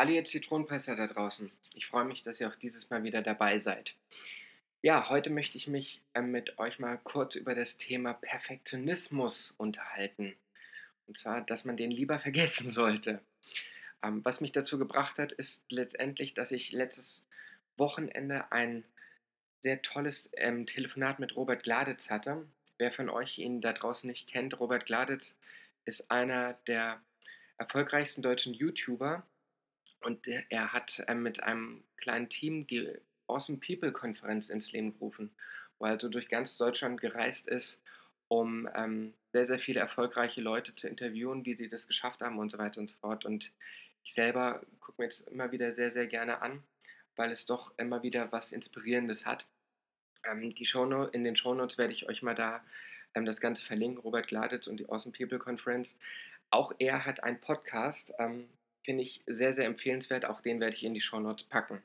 Hallo ihr Zitronenpresser da draußen. Ich freue mich, dass ihr auch dieses Mal wieder dabei seid. Ja, heute möchte ich mich äh, mit euch mal kurz über das Thema Perfektionismus unterhalten. Und zwar, dass man den lieber vergessen sollte. Ähm, was mich dazu gebracht hat, ist letztendlich, dass ich letztes Wochenende ein sehr tolles ähm, Telefonat mit Robert Gladitz hatte. Wer von euch ihn da draußen nicht kennt, Robert Gladitz ist einer der erfolgreichsten deutschen YouTuber und er hat ähm, mit einem kleinen Team die Awesome People Konferenz ins Leben gerufen, wo er also durch ganz Deutschland gereist ist, um ähm, sehr, sehr viele erfolgreiche Leute zu interviewen, wie sie das geschafft haben und so weiter und so fort. Und ich selber gucke mir jetzt immer wieder sehr, sehr gerne an, weil es doch immer wieder was Inspirierendes hat. Ähm, die Shownote, in den Shownotes werde ich euch mal da ähm, das Ganze verlinken, Robert Gladitz und die Awesome People Conference. Auch er hat einen Podcast, ähm, Finde ich sehr, sehr empfehlenswert. Auch den werde ich in die Show Notes packen.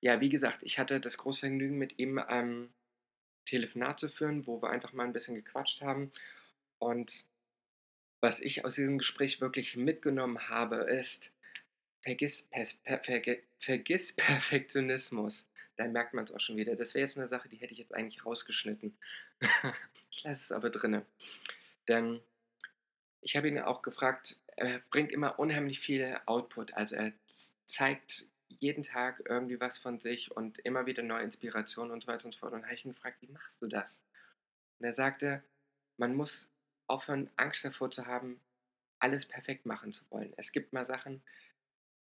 Ja, wie gesagt, ich hatte das große Vergnügen, mit ihm ähm, Telefonat zu führen, wo wir einfach mal ein bisschen gequatscht haben. Und was ich aus diesem Gespräch wirklich mitgenommen habe, ist, vergiss, per, per, vergiss Perfektionismus. Da merkt man es auch schon wieder. Das wäre jetzt eine Sache, die hätte ich jetzt eigentlich rausgeschnitten. ich lasse es aber drinne. Denn ich habe ihn auch gefragt, er bringt immer unheimlich viel Output. Also er zeigt jeden Tag irgendwie was von sich und immer wieder neue Inspirationen und so weiter und so fort. Und habe ich ihn gefragt, wie machst du das? Und er sagte, man muss aufhören, Angst davor zu haben, alles perfekt machen zu wollen. Es gibt mal Sachen,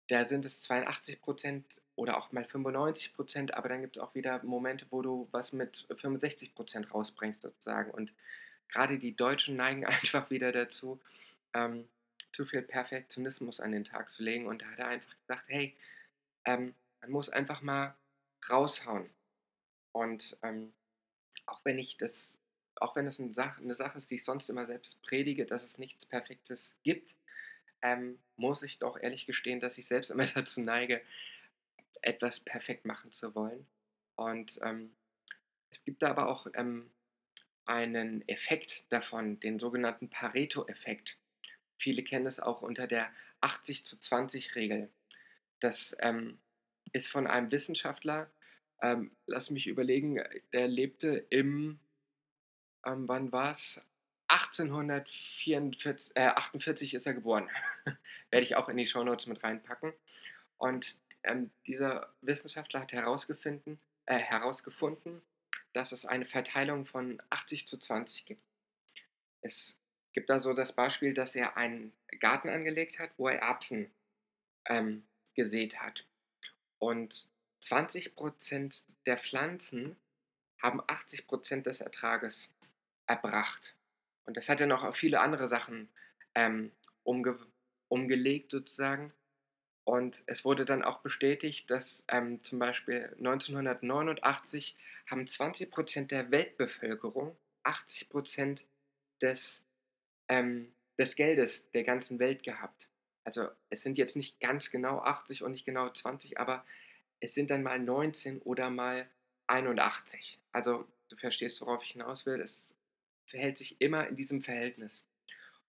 da sind es 82 Prozent oder auch mal 95 Prozent, aber dann gibt es auch wieder Momente, wo du was mit 65 Prozent rausbringst sozusagen. Und gerade die Deutschen neigen einfach wieder dazu, ähm, zu viel Perfektionismus an den Tag zu legen. Und da hat er einfach gesagt, hey, ähm, man muss einfach mal raushauen. Und ähm, auch wenn ich das, auch wenn es eine Sache, eine Sache ist, die ich sonst immer selbst predige, dass es nichts Perfektes gibt, ähm, muss ich doch ehrlich gestehen, dass ich selbst immer dazu neige, etwas perfekt machen zu wollen. Und ähm, es gibt da aber auch ähm, einen Effekt davon, den sogenannten Pareto-Effekt. Viele kennen es auch unter der 80 zu 20 Regel. Das ähm, ist von einem Wissenschaftler, ähm, lass mich überlegen, der lebte im, ähm, wann war es? 1848 äh, 48 ist er geboren. Werde ich auch in die Shownotes mit reinpacken. Und ähm, dieser Wissenschaftler hat herausgefunden, äh, herausgefunden, dass es eine Verteilung von 80 zu 20 gibt. Es gibt da so das Beispiel, dass er einen Garten angelegt hat, wo er Erbsen ähm, gesät hat. Und 20% der Pflanzen haben 80% des Ertrages erbracht. Und das hat er noch auf viele andere Sachen ähm, umge umgelegt sozusagen. Und es wurde dann auch bestätigt, dass ähm, zum Beispiel 1989 haben 20% der Weltbevölkerung 80% des ähm, des Geldes der ganzen Welt gehabt. Also es sind jetzt nicht ganz genau 80 und nicht genau 20, aber es sind dann mal 19 oder mal 81. Also du verstehst, worauf ich hinaus will. Es verhält sich immer in diesem Verhältnis.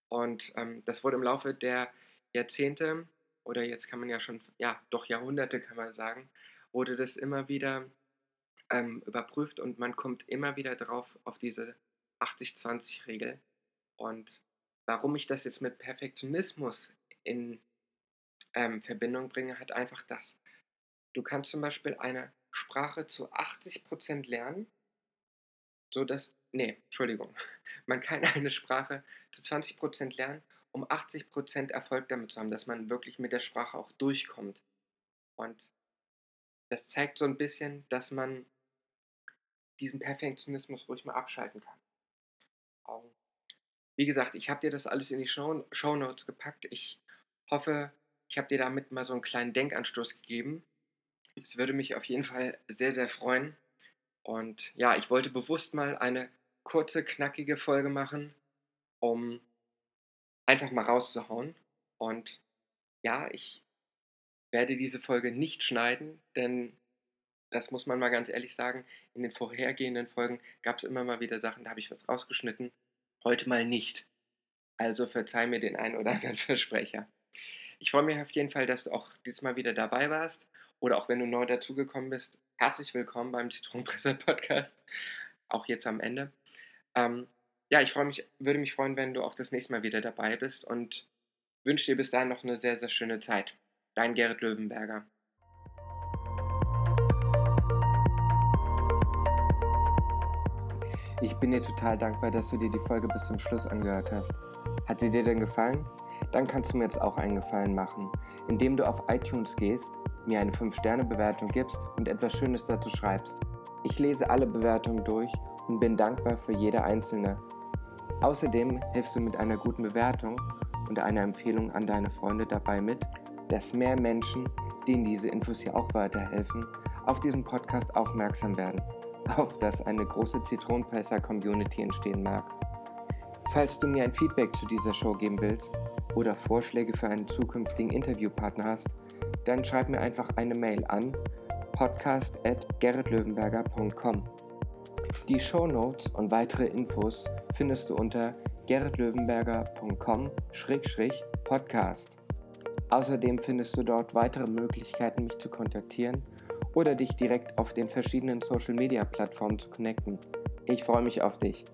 Und ähm, das wurde im Laufe der Jahrzehnte oder jetzt kann man ja schon, ja, doch Jahrhunderte kann man sagen, wurde das immer wieder ähm, überprüft und man kommt immer wieder drauf auf diese 80-20-Regel. Und warum ich das jetzt mit Perfektionismus in ähm, Verbindung bringe, hat einfach das. Du kannst zum Beispiel eine Sprache zu 80% lernen, so dass, nee, Entschuldigung, man kann eine Sprache zu 20% lernen, um 80% Erfolg damit zu haben, dass man wirklich mit der Sprache auch durchkommt. Und das zeigt so ein bisschen, dass man diesen Perfektionismus ruhig mal abschalten kann. Wie gesagt, ich habe dir das alles in die Show, Show Notes gepackt. Ich hoffe, ich habe dir damit mal so einen kleinen Denkanstoß gegeben. Es würde mich auf jeden Fall sehr, sehr freuen. Und ja, ich wollte bewusst mal eine kurze, knackige Folge machen, um einfach mal rauszuhauen. Und ja, ich werde diese Folge nicht schneiden, denn das muss man mal ganz ehrlich sagen, in den vorhergehenden Folgen gab es immer mal wieder Sachen, da habe ich was rausgeschnitten. Heute mal nicht. Also verzeih mir den einen oder anderen Versprecher. Ich freue mich auf jeden Fall, dass du auch diesmal wieder dabei warst. Oder auch wenn du neu dazugekommen bist, herzlich willkommen beim Zitronenpresser Podcast. Auch jetzt am Ende. Ähm, ja, ich freue mich, würde mich freuen, wenn du auch das nächste Mal wieder dabei bist und wünsche dir bis dahin noch eine sehr, sehr schöne Zeit. Dein Gerrit Löwenberger. Ich bin dir total dankbar, dass du dir die Folge bis zum Schluss angehört hast. Hat sie dir denn gefallen? Dann kannst du mir jetzt auch einen Gefallen machen, indem du auf iTunes gehst, mir eine 5-Sterne-Bewertung gibst und etwas Schönes dazu schreibst. Ich lese alle Bewertungen durch und bin dankbar für jede einzelne. Außerdem hilfst du mit einer guten Bewertung und einer Empfehlung an deine Freunde dabei mit, dass mehr Menschen, denen diese Infos hier auch weiterhelfen, auf diesen Podcast aufmerksam werden auf dass eine große Zitronenpresser-Community entstehen mag. Falls du mir ein Feedback zu dieser Show geben willst oder Vorschläge für einen zukünftigen Interviewpartner hast, dann schreib mir einfach eine Mail an podcast.gerritlöwenberger.com. Die Show Notes und weitere Infos findest du unter gerritlöwenberger.com-podcast. Außerdem findest du dort weitere Möglichkeiten, mich zu kontaktieren oder dich direkt auf den verschiedenen Social-Media-Plattformen zu connecten. Ich freue mich auf dich.